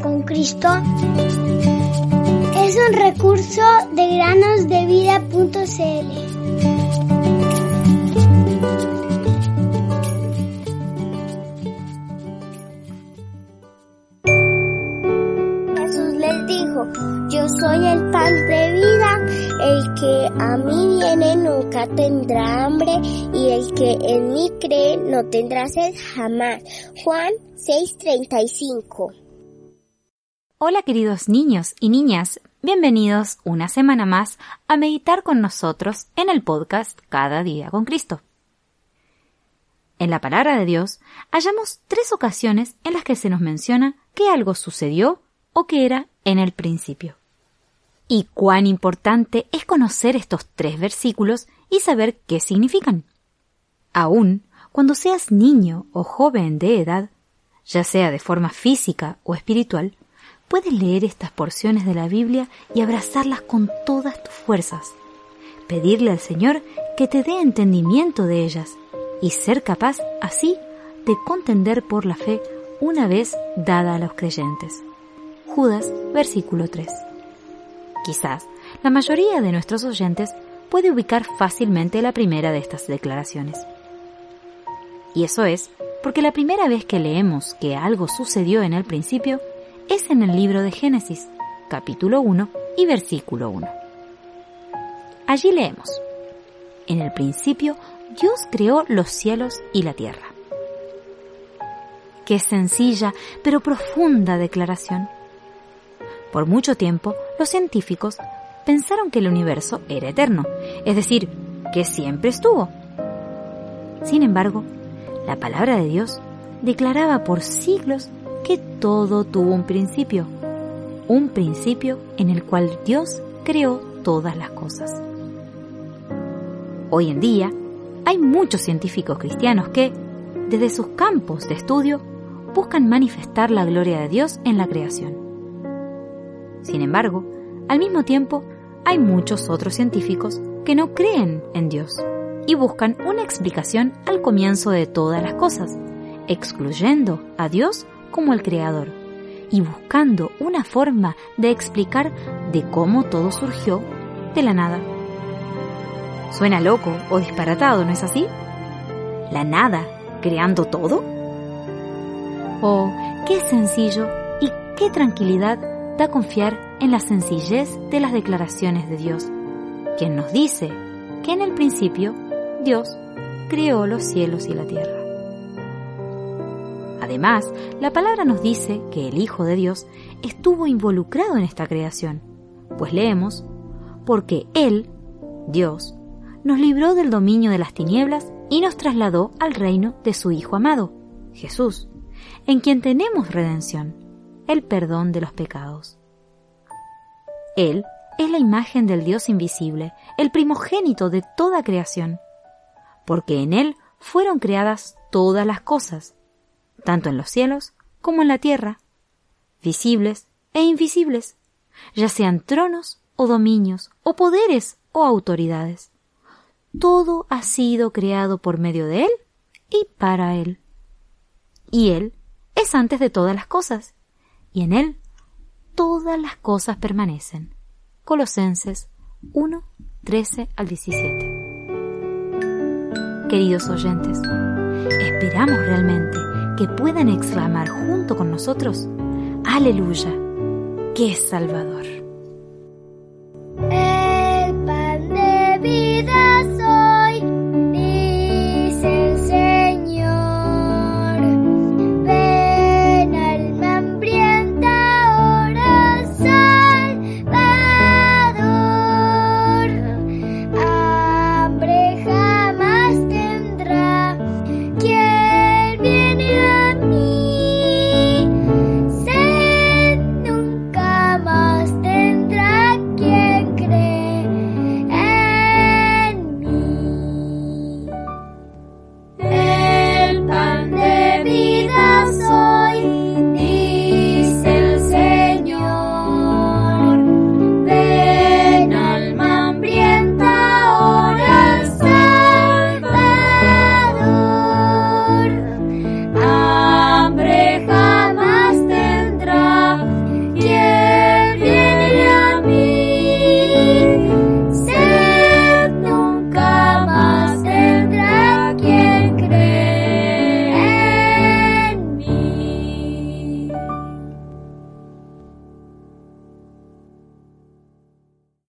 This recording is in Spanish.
con Cristo es un recurso de granosdevida.cl. Jesús les dijo, yo soy el pan de vida, el que a mí viene nunca tendrá hambre y el que en mí cree no tendrá sed jamás. Juan 6:35 Hola queridos niños y niñas, bienvenidos una semana más a meditar con nosotros en el podcast Cada día con Cristo. En la palabra de Dios hallamos tres ocasiones en las que se nos menciona que algo sucedió o que era en el principio. Y cuán importante es conocer estos tres versículos y saber qué significan. Aún cuando seas niño o joven de edad, ya sea de forma física o espiritual, puedes leer estas porciones de la Biblia y abrazarlas con todas tus fuerzas. Pedirle al Señor que te dé entendimiento de ellas y ser capaz, así, de contender por la fe una vez dada a los creyentes. Judas, versículo 3. Quizás la mayoría de nuestros oyentes puede ubicar fácilmente la primera de estas declaraciones. Y eso es porque la primera vez que leemos que algo sucedió en el principio es en el libro de Génesis, capítulo 1 y versículo 1. Allí leemos, En el principio Dios creó los cielos y la tierra. Qué sencilla pero profunda declaración. Por mucho tiempo los científicos pensaron que el universo era eterno, es decir, que siempre estuvo. Sin embargo, la palabra de Dios declaraba por siglos que todo tuvo un principio, un principio en el cual Dios creó todas las cosas. Hoy en día hay muchos científicos cristianos que, desde sus campos de estudio, buscan manifestar la gloria de Dios en la creación. Sin embargo, al mismo tiempo, hay muchos otros científicos que no creen en Dios y buscan una explicación al comienzo de todas las cosas, excluyendo a Dios como el creador y buscando una forma de explicar de cómo todo surgió de la nada. Suena loco o disparatado, ¿no es así? ¿La nada creando todo? Oh, qué sencillo y qué tranquilidad da confiar en la sencillez de las declaraciones de Dios, quien nos dice que en el principio Dios creó los cielos y la tierra. Además, la palabra nos dice que el Hijo de Dios estuvo involucrado en esta creación, pues leemos, porque Él, Dios, nos libró del dominio de las tinieblas y nos trasladó al reino de su Hijo amado, Jesús, en quien tenemos redención, el perdón de los pecados. Él es la imagen del Dios invisible, el primogénito de toda creación, porque en Él fueron creadas todas las cosas, tanto en los cielos como en la tierra, visibles e invisibles, ya sean tronos o dominios, o poderes o autoridades. Todo ha sido creado por medio de Él y para Él. Y Él es antes de todas las cosas, y en Él todas las cosas permanecen. Colosenses 1, 13 al 17. Queridos oyentes, esperamos realmente que puedan exclamar junto con nosotros, aleluya, que es Salvador.